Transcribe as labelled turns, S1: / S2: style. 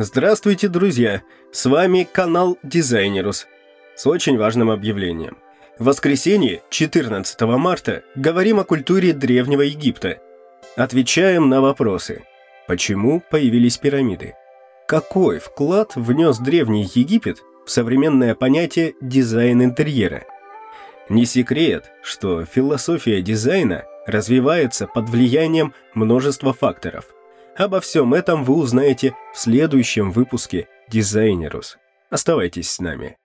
S1: Здравствуйте, друзья! С вами канал Дизайнерус с очень важным объявлением. В воскресенье, 14 марта, говорим о культуре Древнего Египта. Отвечаем на вопросы. Почему появились пирамиды? Какой вклад внес Древний Египет в современное понятие дизайн интерьера? Не секрет, что философия дизайна развивается под влиянием множества факторов – Обо всем этом вы узнаете в следующем выпуске «Дизайнерус». Оставайтесь с нами.